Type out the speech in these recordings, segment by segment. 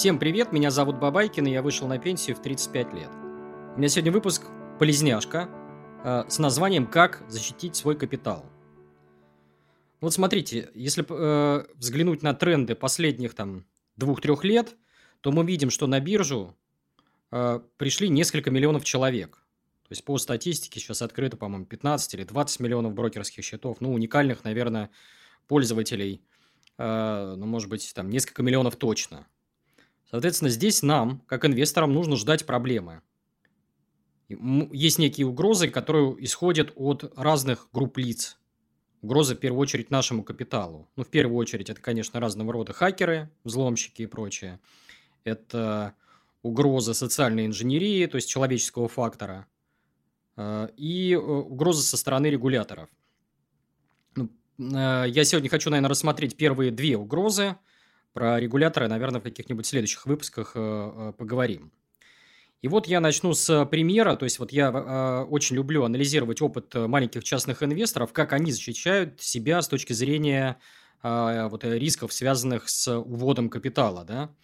Всем привет, меня зовут Бабайкин, и я вышел на пенсию в 35 лет. У меня сегодня выпуск «Полезняшка» э, с названием «Как защитить свой капитал». Вот смотрите, если э, взглянуть на тренды последних там двух-трех лет, то мы видим, что на биржу э, пришли несколько миллионов человек. То есть по статистике сейчас открыто, по-моему, 15 или 20 миллионов брокерских счетов. Ну, уникальных, наверное, пользователей, э, ну, может быть, там несколько миллионов точно. Соответственно, здесь нам, как инвесторам, нужно ждать проблемы. Есть некие угрозы, которые исходят от разных групп лиц. Угрозы, в первую очередь, нашему капиталу. Ну, в первую очередь, это, конечно, разного рода хакеры, взломщики и прочее. Это угроза социальной инженерии, то есть человеческого фактора. Э, и э, угрозы со стороны регуляторов. Ну, э, я сегодня хочу, наверное, рассмотреть первые две угрозы – про регуляторы, наверное, в каких-нибудь следующих выпусках э, э, поговорим. И вот я начну с примера, то есть вот я э, очень люблю анализировать опыт маленьких частных инвесторов, как они защищают себя с точки зрения вот, рисков, связанных с уводом капитала, да,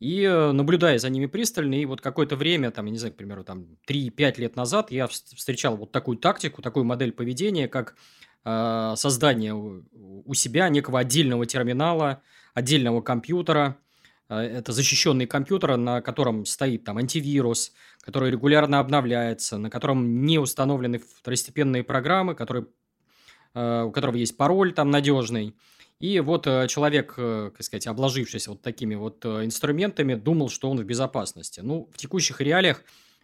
и наблюдая за ними пристально, и вот какое-то время, там, я не знаю, к примеру, там 3-5 лет назад я встречал вот такую тактику, такую модель поведения, как создание у себя некого отдельного терминала, отдельного компьютера. Э, это защищенный компьютер, на котором стоит там антивирус, который регулярно обновляется, на котором не установлены второстепенные программы, которые, э, у которого есть пароль там надежный. И вот э, человек, как сказать, обложившись вот такими вот инструментами, думал, что он в безопасности. Ну, в текущих реалиях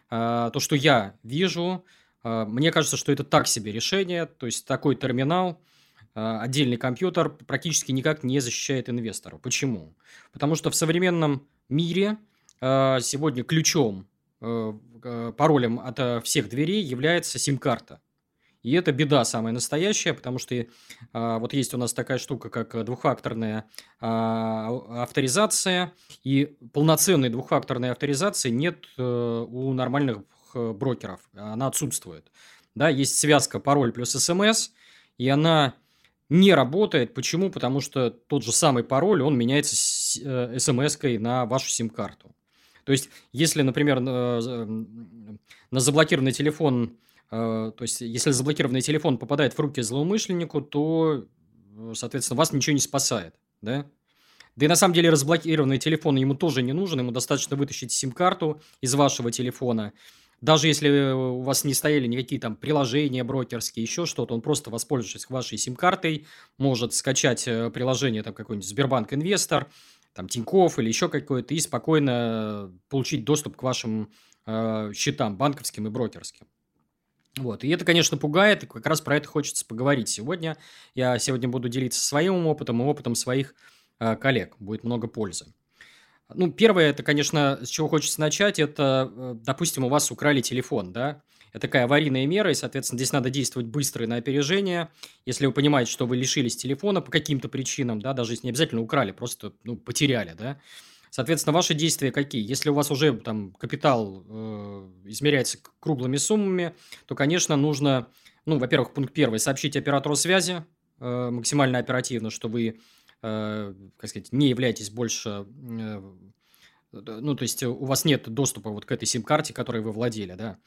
то, что я вижу, мне кажется, что это так себе решение. То есть такой терминал – отдельный компьютер практически никак не защищает инвестора. Почему? Потому что в современном мире а, сегодня ключом, э, э, паролем от э, всех дверей является сим-карта. И это беда самая настоящая, потому что а, вот есть у нас такая штука, как двухфакторная авторизация, и полноценной двухфакторной авторизации нет у нормальных брокеров, она отсутствует. Да, есть связка пароль плюс смс, и она не работает. Почему? Потому что тот же самый пароль, он меняется смс-кой э, на вашу сим-карту. То есть, если, например, на заблокированный телефон, э, то есть, если заблокированный телефон попадает в руки злоумышленнику, то, э, соответственно, вас ничего не спасает, да? Да и на самом деле разблокированный телефон ему тоже не нужен, ему достаточно вытащить сим-карту из вашего телефона, даже если э, у вас не стояли никакие там приложения брокерские, еще что-то, он просто, воспользовавшись вашей сим-картой, может скачать э, приложение там какой-нибудь Сбербанк Инвестор, там Тиньков или еще какое-то, и спокойно получить доступ к вашим э, счетам банковским и брокерским. Вот. И это, конечно, пугает, и как раз про это хочется поговорить сегодня. Я сегодня буду делиться своим опытом и опытом своих э, коллег. Будет много пользы. Ну, первое, это, конечно, с чего хочется начать, это, э, допустим, у вас украли телефон, да, это такая аварийная мера, и, соответственно, здесь надо действовать быстро и на опережение. Если вы понимаете, что вы лишились телефона по каким-то причинам, да, даже если не обязательно украли, просто, ну, потеряли, да, Соответственно, ваши действия какие? Если у вас уже там капитал э, измеряется круглыми суммами, то, конечно, нужно, ну, во-первых, пункт первый, сообщить оператору связи э, максимально оперативно, что вы как сказать, не являетесь больше, э, ну, то есть у вас нет доступа вот к этой сим-карте, которой вы владели, да.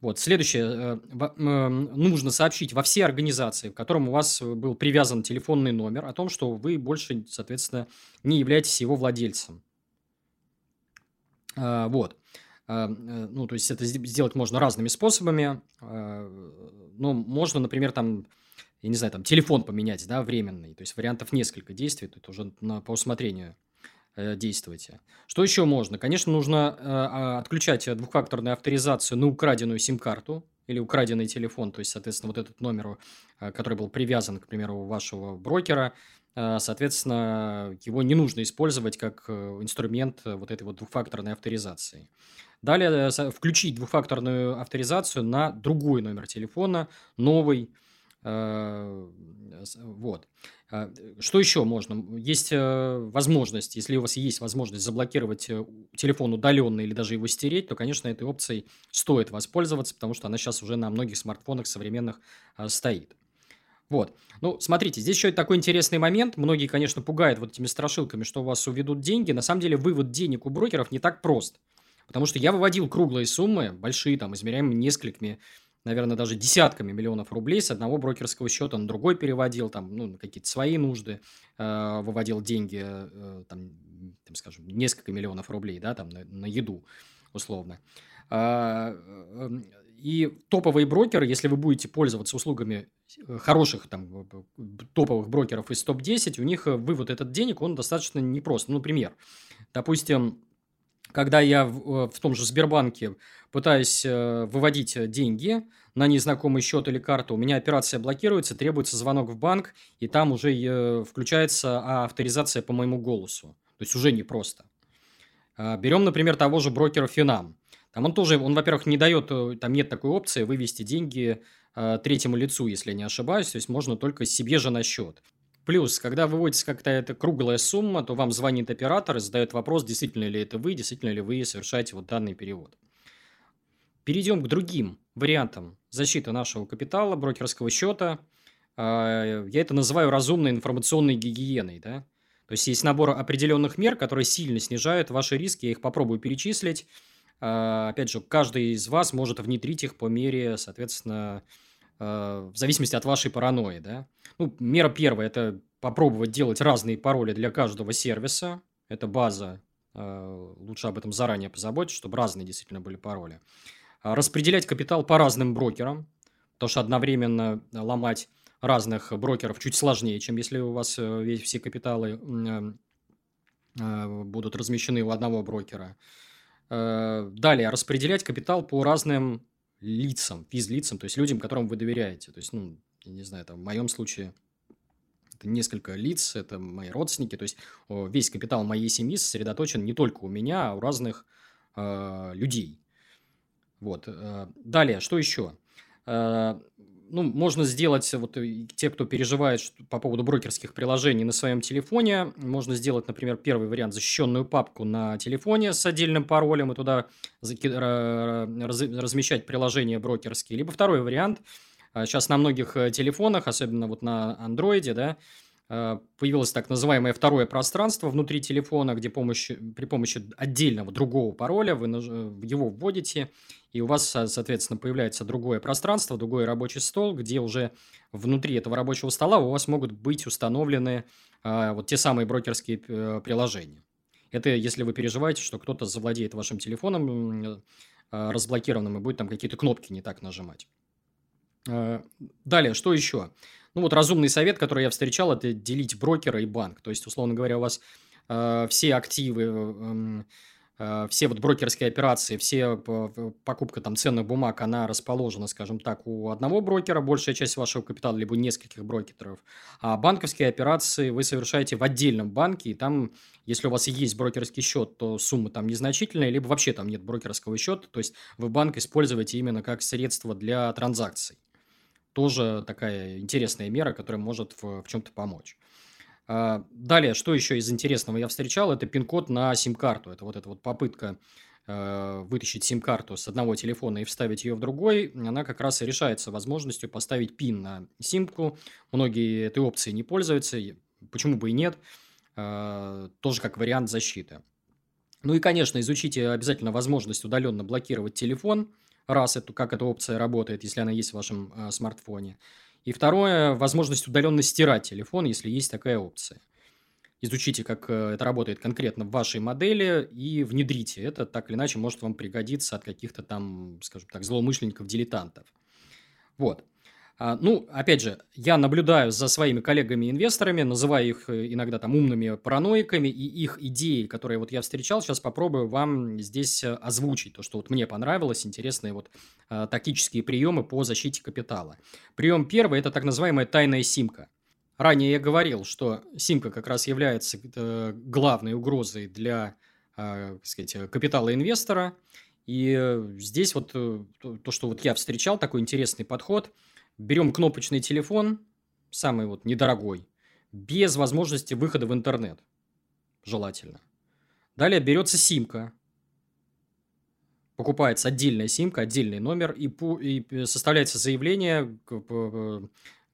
Вот, следующее. Э, нужно сообщить во все организации, в котором у вас был привязан телефонный номер, о том, что вы больше, соответственно, не являетесь его владельцем. Вот. Ну, то есть это сделать можно разными способами. Ну, можно, например, там я не знаю, там телефон поменять, да, временный. То есть вариантов несколько действий, тут уже на, по усмотрению э, действуйте. Что еще можно? Конечно, нужно э, а, отключать двухфакторную авторизацию на украденную сим-карту или украденный телефон, то есть, соответственно, вот этот номер, э, который был привязан, к примеру, у вашего брокера, э, соответственно, его не нужно использовать как э, инструмент вот этой вот двухфакторной авторизации. Далее э, включить двухфакторную авторизацию на другой номер телефона, новый, Э, вот. А, что еще можно? Есть э, возможность, если у вас есть возможность заблокировать э, телефон удаленно или даже его стереть, то, конечно, этой опцией стоит воспользоваться, потому что она сейчас уже на многих смартфонах современных стоит. Вот. Ну, смотрите, здесь еще такой интересный момент. Многие, конечно, пугают вот этими страшилками, что у вас уведут деньги. На самом деле, вывод денег у брокеров не так прост. Потому что я выводил круглые суммы, большие, там, измеряемые несколькими, наверное, даже десятками миллионов рублей с одного брокерского счета на другой переводил, там, ну, какие-то свои нужды, э, выводил деньги, э, там, там, скажем, несколько миллионов рублей, да, там, на, на еду, условно. А, э, и топовые брокеры, если вы будете пользоваться услугами э, хороших там, топовых брокеров из топ-10, у них э, вывод этот денег, он достаточно непрост. Ну, например, допустим, когда я в, в том же Сбербанке пытаюсь выводить деньги на незнакомый счет или карту, у меня операция блокируется, требуется звонок в банк, и там уже включается авторизация по моему голосу. То есть уже непросто. А, берем, например, того же брокера Финам. Там он тоже, он, во-первых, не дает, э, там нет такой опции вывести деньги э, третьему лицу, если я не ошибаюсь, то есть можно только себе же на счет. Плюс, когда выводится какая-то круглая сумма, то вам звонит оператор и задает вопрос, действительно ли это вы, действительно ли вы совершаете вот данный перевод. Перейдем к другим вариантам защиты нашего капитала, брокерского счета. Э, я это называю разумной информационной гигиеной. Да? То есть, есть набор определенных мер, которые сильно снижают ваши риски. Я их попробую перечислить. А, опять же, каждый из вас может внедрить их по мере, соответственно, а, в зависимости от вашей паранойи. Да? Ну, мера первая – это попробовать делать разные пароли для каждого сервиса. Это база. А, лучше об этом заранее позаботиться, чтобы разные действительно были пароли. Распределять капитал по разным брокерам, потому что одновременно ломать разных брокеров чуть сложнее, чем если у вас э, все капиталы будут размещены у одного брокера. Э, далее, распределять капитал по разным лицам, физлицам, то есть людям, которым вы доверяете. То есть, ну, я не знаю, там, в моем случае это несколько лиц, это мои родственники, то есть весь капитал моей семьи сосредоточен не только у меня, а у разных э, людей. Вот. Э, далее, что еще? Э, ну, можно сделать, вот те, кто переживает по поводу брокерских приложений на своем телефоне, можно сделать, например, первый вариант, защищенную папку на телефоне с отдельным паролем и туда размещать приложения брокерские. Либо второй вариант, сейчас а, на многих э, телефонах, особенно вот на андроиде, да, появилось так называемое второе пространство внутри телефона, где помощь, при помощи отдельного другого пароля вы его вводите, и у вас, соответственно, появляется другое пространство, другой рабочий стол, где уже внутри этого рабочего стола у вас могут быть установлены а, вот те самые брокерские э, приложения. Это если вы переживаете, что кто-то завладеет вашим телефоном разблокированным и будет там какие-то кнопки не так нажимать. Далее, что еще? Ну, вот разумный совет, который я встречал, это делить брокера и банк. То есть, условно говоря, у вас э, все активы, э, э, все вот брокерские операции, все покупка там ценных бумаг, она расположена, скажем так, у одного брокера, большая часть вашего капитала, либо нескольких брокеров. А банковские операции вы совершаете в отдельном банке, и там, если у вас есть брокерский счет, то сумма там незначительная, либо вообще там нет брокерского счета, то есть вы банк используете именно как средство для транзакций тоже такая интересная мера, которая может в, в чем-то помочь. А, далее, что еще из интересного я встречал, это пин-код на сим-карту. Это вот эта вот попытка э, вытащить сим-карту с одного телефона и вставить ее в другой, она как раз и решается возможностью поставить пин на симку. Многие этой опцией не пользуются, почему бы и нет, э, тоже как вариант защиты. Ну и, конечно, изучите обязательно возможность удаленно блокировать телефон – раз, это, как эта опция работает, если она есть в вашем э, смартфоне. И второе, возможность удаленно стирать телефон, если есть такая опция. Изучите, как э, это работает конкретно в вашей модели и внедрите это, так или иначе может вам пригодиться от каких-то там, скажем так, злоумышленников-дилетантов. Вот. А, ну, опять же, я наблюдаю за своими коллегами-инвесторами, называю их э, иногда там умными параноиками, и их идеи, которые вот я встречал, сейчас попробую вам здесь э, озвучить, то, что вот мне понравилось, интересные вот а, тактические приемы по защите капитала. Прием первый – это так называемая тайная симка. Ранее я говорил, что симка как раз является главной угрозой для, а, сказать, капитала инвестора, и здесь вот то, что вот я встречал, такой интересный подход – Берем кнопочный телефон, самый вот недорогой, без возможности выхода в интернет. Желательно. Далее берется симка. Покупается отдельная симка, отдельный номер, и, и составляется заявление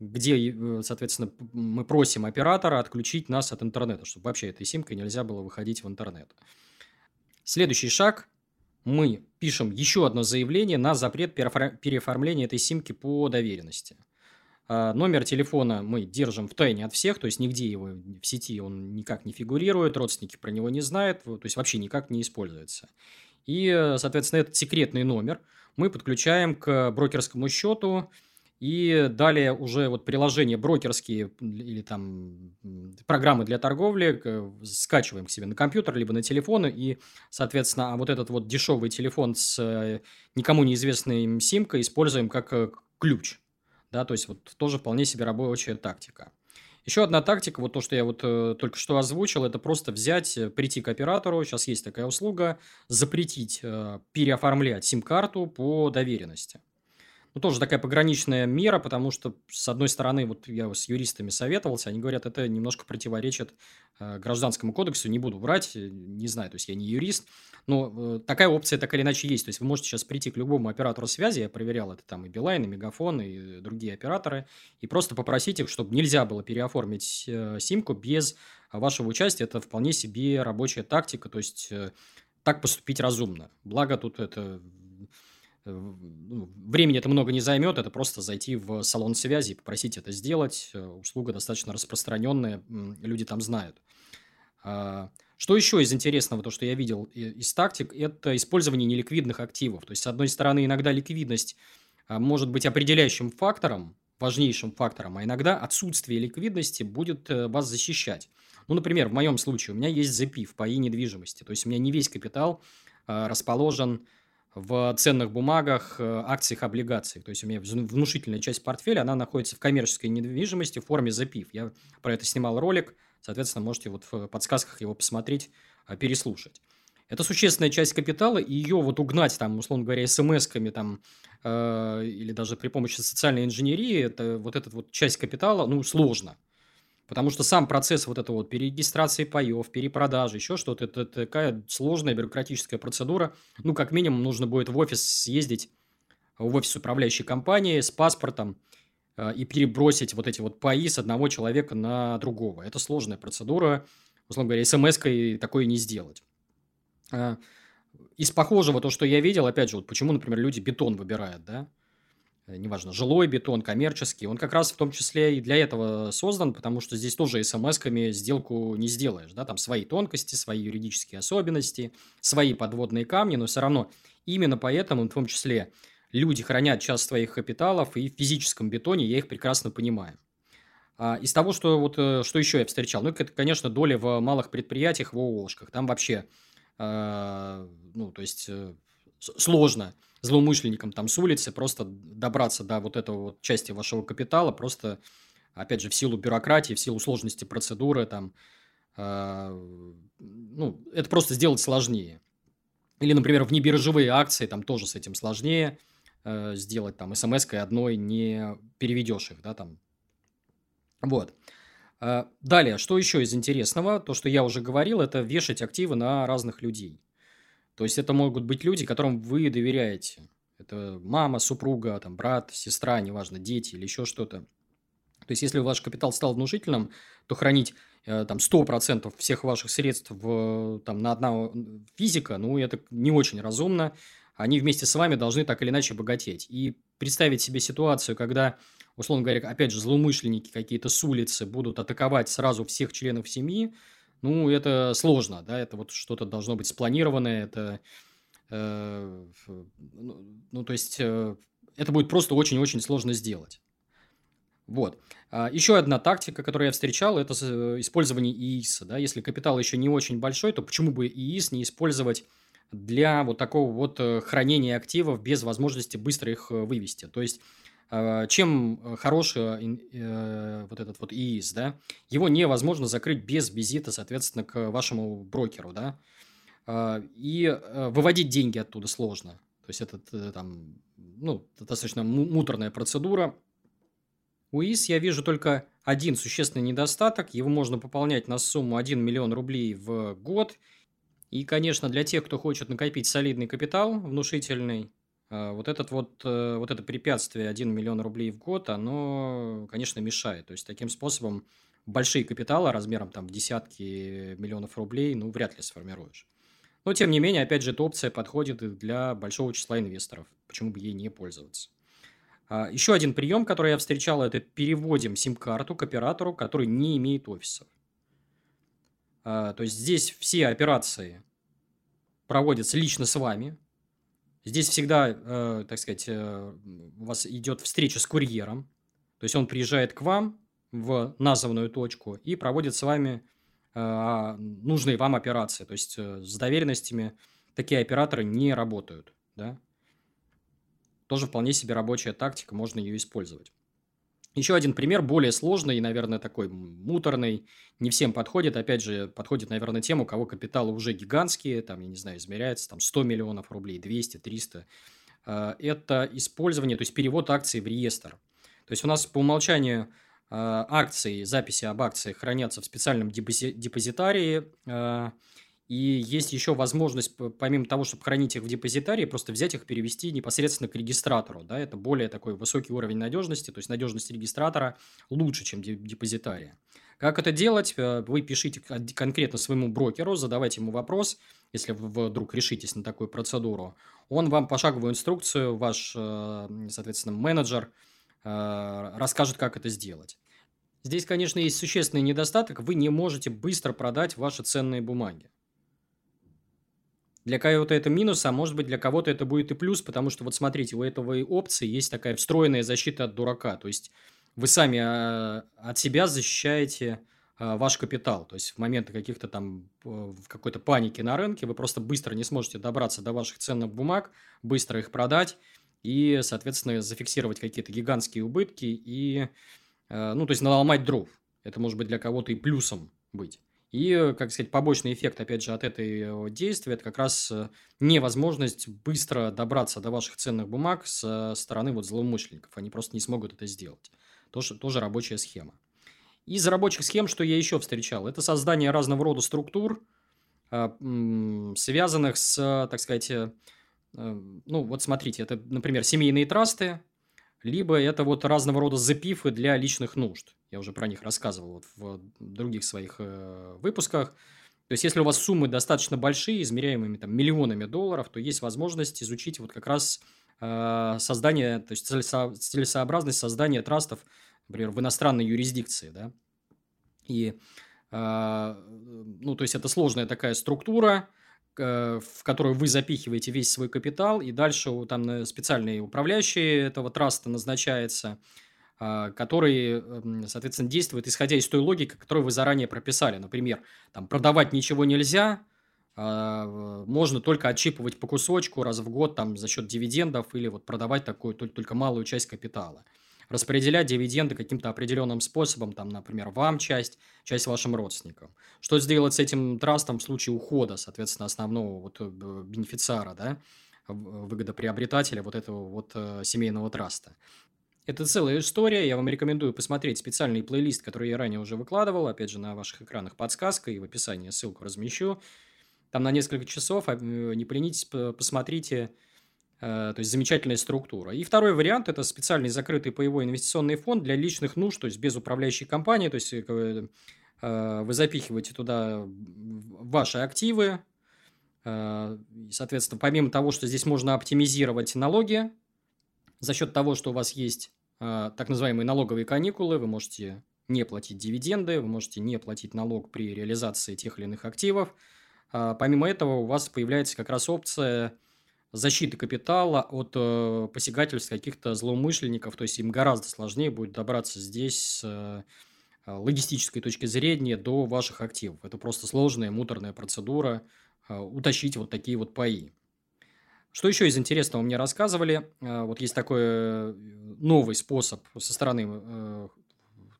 где, э, соответственно, мы просим оператора отключить нас от интернета, чтобы вообще этой симкой нельзя было выходить в интернет. Следующий шаг. Мы пишем еще одно заявление на запрет переоформления этой симки по доверенности. А, номер телефона мы держим в тайне от всех, то есть нигде его в сети он никак не фигурирует, родственники про него не знают, то есть вообще никак не используется. И, соответственно, этот секретный номер мы подключаем к брокерскому счету, и далее уже вот приложения брокерские или там программы для торговли скачиваем к себе на компьютер, либо на телефон. И, соответственно, а вот этот вот дешевый телефон с э, никому неизвестной симкой используем как э, ключ. Да, то есть вот тоже вполне себе рабочая тактика. Еще одна тактика, вот то, что я вот э, только что озвучил, это просто взять, э, прийти к оператору, сейчас есть такая услуга, запретить э, переоформлять сим-карту по доверенности ну, тоже такая пограничная мера, потому что, с одной стороны, вот я с юристами советовался, они говорят, это немножко противоречит э, гражданскому кодексу, не буду врать, э, не знаю, то есть я не юрист, но э, такая опция так или иначе есть, то есть вы можете сейчас прийти к любому оператору связи, я проверял это там и Билайн, и Мегафон, и другие операторы, и просто попросить их, чтобы нельзя было переоформить э, симку без вашего участия, это вполне себе рабочая тактика, то есть э, так поступить разумно. Благо тут это времени это много не займет, это просто зайти в салон связи и попросить это сделать. Э, услуга достаточно распространенная, люди там знают. А, что еще из интересного, то, что я видел из тактик, это использование неликвидных активов. То есть, с одной стороны, иногда ликвидность а, может быть определяющим фактором, важнейшим фактором, а иногда отсутствие ликвидности будет э, вас защищать. Ну, например, в моем случае у меня есть запив по недвижимости, то есть у меня не весь капитал а, расположен в ценных бумагах, э, акциях, облигациях. То есть у меня внушительная часть портфеля, она находится в коммерческой недвижимости в форме запив. Я про это снимал ролик, соответственно, можете вот в подсказках его посмотреть, э, переслушать. Это существенная часть капитала, и ее вот угнать, там, условно говоря, смс-ками там, э, или даже при помощи социальной инженерии, это вот эта вот часть капитала, ну, сложно. Потому что сам процесс вот этого вот перерегистрации паев, перепродажи, еще что-то, это такая сложная бюрократическая процедура. Ну, как минимум, нужно будет в офис съездить, в офис управляющей компании с паспортом э, и перебросить вот эти вот паи с одного человека на другого. Это сложная процедура. Условно говоря, смс-кой такое не сделать. Э, из похожего то, что я видел, опять же, вот почему, например, люди бетон выбирают, да, неважно, жилой бетон, коммерческий, он как раз в том числе и для этого создан, потому что здесь тоже смс-ками сделку не сделаешь, да, там свои тонкости, свои юридические особенности, свои подводные камни, но все равно именно поэтому, в том числе, люди хранят часть своих капиталов, и в физическом бетоне я их прекрасно понимаю. А из того, что, вот, э, что еще я встречал, ну, это, конечно, доля в малых предприятиях, в ООшках, там вообще, э, ну, то есть, э, сложно – злоумышленникам там с улицы просто добраться до вот этого вот части вашего капитала, просто, опять же, в силу бюрократии, в силу сложности процедуры, там, э, ну, это просто сделать сложнее. Или, например, внебиржевые акции, там тоже с этим сложнее э, сделать, там, смс-кой одной не переведешь их, да, там. Вот. Э, далее, что еще из интересного? То, что я уже говорил, это вешать активы на разных людей. То есть это могут быть люди, которым вы доверяете. Это мама, супруга, там, брат, сестра, неважно, дети или еще что-то. То есть, если ваш капитал стал внушительным, то хранить э, там 100% всех ваших средств в, там, на одного физика, ну, это не очень разумно. Они вместе с вами должны так или иначе богатеть. И представить себе ситуацию, когда, условно говоря, опять же, злоумышленники какие-то с улицы будут атаковать сразу всех членов семьи, ну, это сложно, да, это вот что-то должно быть спланированное, это, э, ну, ну, то есть, э, это будет просто очень-очень сложно сделать. Вот. А еще одна тактика, которую я встречал, это использование ИИСа. Да? Если капитал еще не очень большой, то почему бы ИИС не использовать для вот такого вот э, хранения активов без возможности быстро их э, вывести? То есть, чем э, хорош э, вот этот вот ИИС, да? Его невозможно закрыть без визита, соответственно, к вашему брокеру, да? А, и э, выводить деньги оттуда сложно. То есть, это там, ну, достаточно муторная процедура. У ИИС я вижу только один существенный недостаток. Его можно пополнять на сумму 1 миллион рублей в год. И, конечно, для тех, кто хочет накопить солидный капитал внушительный, вот, этот вот, э, вот это препятствие 1 миллион рублей в год, оно, конечно, мешает. То есть, таким способом большие капиталы размером там в десятки миллионов рублей, ну, вряд ли сформируешь. Но, тем не менее, опять же, эта опция подходит для большого числа инвесторов. Почему бы ей не пользоваться? А, еще один прием, который я встречал, это переводим сим-карту к оператору, который не имеет офисов. А, то есть здесь все операции проводятся лично с вами. Здесь всегда, э, так сказать, э, у вас идет встреча с курьером. То есть он приезжает к вам в названную точку и проводит с вами э, нужные вам операции. То есть с доверенностями такие операторы не работают. Да? Тоже вполне себе рабочая тактика, можно ее использовать. Еще один пример, более сложный и, наверное, такой муторный, не всем подходит. Опять же, подходит, наверное, тем, у кого капиталы уже гигантские, там, я не знаю, измеряется там 100 миллионов рублей, 200, 300. А, это использование, то есть перевод акций в реестр. То есть у нас по умолчанию а, акции, записи об акциях хранятся в специальном депозитарии, а, и есть еще возможность, помимо того, чтобы хранить их в депозитарии, просто взять их, перевести непосредственно к регистратору. Да? Это более такой высокий уровень надежности, то есть надежность регистратора лучше, чем депозитария. Как это делать? Э, вы пишите конкретно своему брокеру, задавайте ему вопрос, если вдруг решитесь на такую процедуру. Он вам пошаговую инструкцию, ваш, э, соответственно, менеджер э, расскажет, как это сделать. Здесь, конечно, есть существенный недостаток. Вы не можете быстро продать ваши ценные бумаги. Для кого-то это минус, а может быть для кого-то это будет и плюс, потому что вот смотрите, у этого опции есть такая встроенная защита от дурака. То есть вы сами а, от себя защищаете а, ваш капитал. То есть в моменты каких-то там в какой-то паники на рынке вы просто быстро не сможете добраться до ваших ценных бумаг, быстро их продать и, соответственно, зафиксировать какие-то гигантские убытки и, а, ну, то есть наломать дров. Это может быть для кого-то и плюсом быть. И, как сказать, побочный эффект, опять же, от этой действия, это как раз э, невозможность быстро добраться до ваших ценных бумаг со стороны вот злоумышленников. Они просто не смогут это сделать. Тоже, тоже рабочая схема. Из рабочих схем, что я еще встречал, это создание разного рода структур, а, связанных с, так сказать, э, э, ну, вот смотрите, это, например, семейные трасты, либо это вот разного рода запифы для личных нужд. Я уже про них рассказывал вот в других своих э, выпусках. То есть, если у вас суммы достаточно большие, измеряемыми там миллионами долларов, то есть возможность изучить вот как раз э, создание, то есть целесо, целесообразность создания трастов, например, в иностранной юрисдикции, да. И, э, ну, то есть, это сложная такая структура, Э, в которую вы запихиваете весь свой капитал, и дальше там специальный управляющий этого траста назначается, а, который, эм, соответственно, действует исходя из той логики, которую вы заранее прописали. Например, там, продавать ничего нельзя, а, можно только отчипывать по кусочку раз в год там, за счет дивидендов или вот продавать такую только малую часть капитала распределять дивиденды каким-то определенным способом, там, например, вам часть, часть вашим родственникам. Что сделать с этим трастом в случае ухода, соответственно, основного вот э, бенефициара, да, выгодоприобретателя вот этого вот э, семейного траста. Это целая история, я вам рекомендую посмотреть специальный плейлист, который я ранее уже выкладывал, опять же, на ваших экранах подсказка и в описании ссылку размещу. Там на несколько часов, а, э, не поленитесь, посмотрите, Э, то есть замечательная структура. И второй вариант – это специальный закрытый паевой инвестиционный фонд для личных нужд, то есть без управляющей компании. То есть э, э, вы запихиваете туда ваши активы. Соответственно, помимо того, что здесь можно оптимизировать налоги, за счет того, что у вас есть так называемые налоговые каникулы, вы можете не платить дивиденды, вы можете не платить налог при реализации тех или иных активов. Помимо этого, у вас появляется как раз опция – защиты капитала от э, посягательств каких-то злоумышленников, то есть им гораздо сложнее будет добраться здесь с э, логистической точки зрения до ваших активов. Это просто сложная муторная процедура э, утащить вот такие вот паи. Что еще из интересного мне рассказывали? Э, вот есть такой э, новый способ со стороны, э,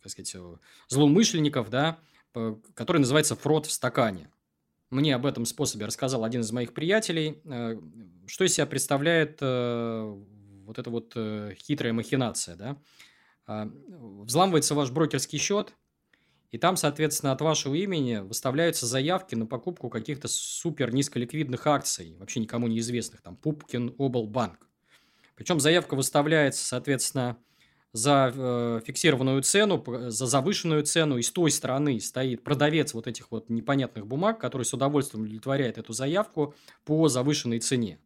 так сказать, злоумышленников, да, который называется фрод в стакане. Мне об этом способе рассказал один из моих приятелей. Э, что из себя представляет э, вот эта вот э, хитрая махинация, да? Взламывается ваш брокерский счет, и там, соответственно, от вашего имени выставляются заявки на покупку каких-то супер низколиквидных акций, вообще никому неизвестных, там Пупкин Облбанк. Причем заявка выставляется, соответственно, за э, фиксированную цену, за завышенную цену, и с той стороны стоит продавец вот этих вот непонятных бумаг, который с удовольствием удовлетворяет эту заявку по завышенной цене.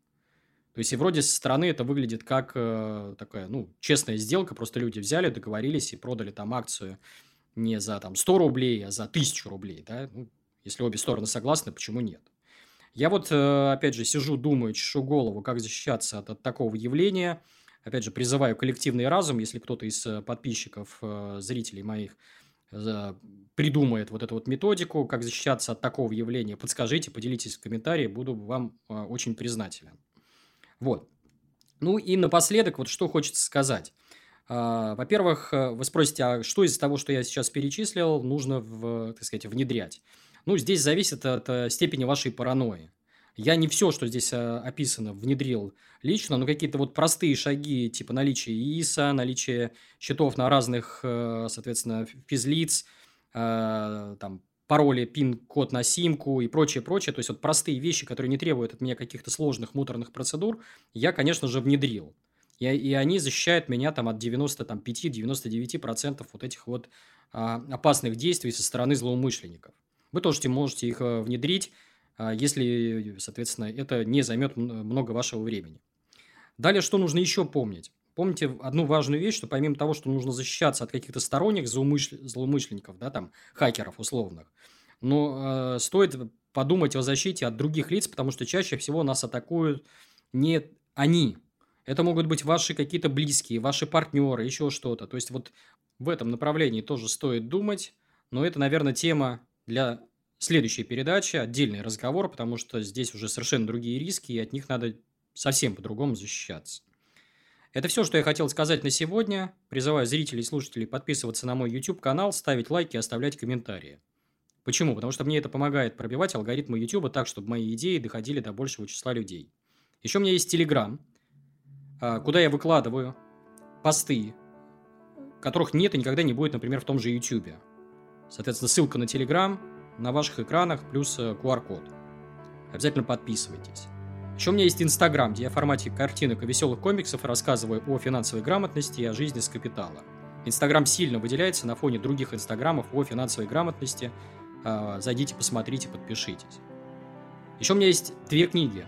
То есть, и вроде со стороны это выглядит как э, такая, ну, честная сделка, просто люди взяли, договорились и продали там акцию не за там 100 рублей, а за 1000 рублей, да, ну, если обе стороны согласны, почему нет? Я вот, э, опять же, сижу, думаю, чешу голову, как защищаться от, от такого явления. Опять же, призываю коллективный разум, если кто-то из э, подписчиков, э, зрителей моих придумает вот эту вот методику, как защищаться от такого явления, подскажите, поделитесь в комментарии, буду вам очень признателен. Вот. Ну и напоследок, вот что хочется сказать. А, во-первых, э, вы спросите, а что из того, что я сейчас перечислил, нужно, в, так сказать, внедрять? Ну, здесь зависит от э, степени вашей паранойи. Я не все, что здесь э, описано, внедрил лично, но какие-то вот простые шаги, типа наличие ИИСа, наличие счетов на разных, соответственно, физлиц, там, пароли, пин-код на симку и прочее, прочее. То есть, вот простые вещи, которые не требуют от меня каких-то сложных муторных процедур, я, конечно же, внедрил. И, и они защищают меня там от 95-99% вот этих вот а, опасных действий со стороны злоумышленников. Вы тоже можете их а, внедрить, а, если, соответственно, это не займет много вашего времени. Далее, что нужно еще помнить? Помните одну важную вещь, что помимо того, что нужно защищаться от каких-то сторонних злоумышл... злоумышленников, да, там, хакеров условных, но э, стоит подумать о защите от других лиц, потому что чаще всего нас атакуют не они. Это могут быть ваши какие-то близкие, ваши партнеры, еще что-то. То есть, вот в этом направлении тоже стоит думать, но это, наверное, тема для следующей передачи, отдельный разговор, потому что здесь уже совершенно другие риски, и от них надо совсем по-другому защищаться. Это все, что я хотел сказать на сегодня. Призываю зрителей и слушателей подписываться на мой YouTube-канал, ставить лайки и оставлять комментарии. Почему? Потому что мне это помогает пробивать алгоритмы YouTube так, чтобы мои идеи доходили до большего числа людей. Еще у меня есть Telegram, а, куда я выкладываю посты, которых нет и никогда не будет, например, в том же YouTube. Соответственно, ссылка на Telegram на ваших экранах плюс QR-код. Э, Обязательно подписывайтесь. Еще у меня есть Инстаграм, где я в формате картинок и веселых комиксов рассказываю о финансовой грамотности и о жизни с капитала. Инстаграм сильно выделяется на фоне других инстаграмов о финансовой грамотности. А, зайдите, посмотрите, подпишитесь. Еще у меня есть две книги.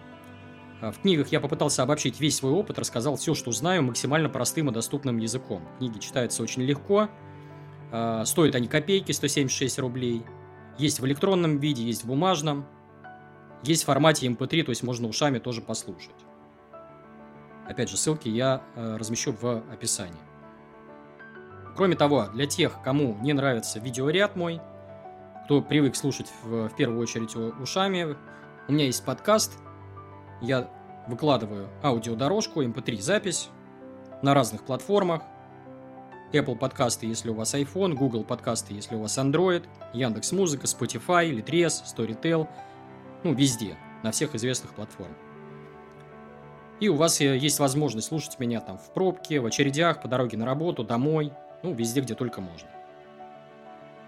А, в книгах я попытался обобщить весь свой опыт, рассказал все, что знаю, максимально простым и доступным языком. Книги читаются очень легко, стоят они копейки, 176 рублей. Есть в электронном виде, есть в бумажном. Есть в формате MP3, то есть можно ушами тоже послушать. Опять же, ссылки я э, размещу в описании. Кроме того, для тех, кому не нравится видеоряд мой, кто привык слушать в, в первую очередь ушами, у меня есть подкаст. Я выкладываю аудиодорожку, MP3 запись на разных платформах. Apple подкасты, если у вас iPhone, Google подкасты, если у вас Android, Яндекс Музыка, Spotify, Litres, Storytel – ну, везде, на всех известных платформах. И у вас э, есть возможность слушать меня там в пробке, в очередях, по дороге на работу, домой, ну, везде, где только можно.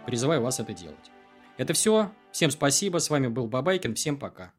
Призываю вас это делать. Это все. Всем спасибо. С вами был Бабайкин. Всем пока.